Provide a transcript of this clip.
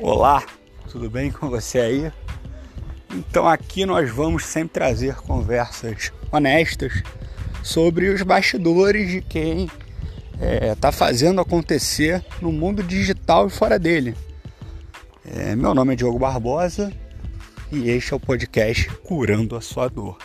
Olá, tudo bem com você aí? Então aqui nós vamos sempre trazer conversas honestas sobre os bastidores de quem está é, tá fazendo acontecer no mundo digital e fora dele. É, meu nome é Diogo Barbosa e este é o podcast Curando a Sua Dor.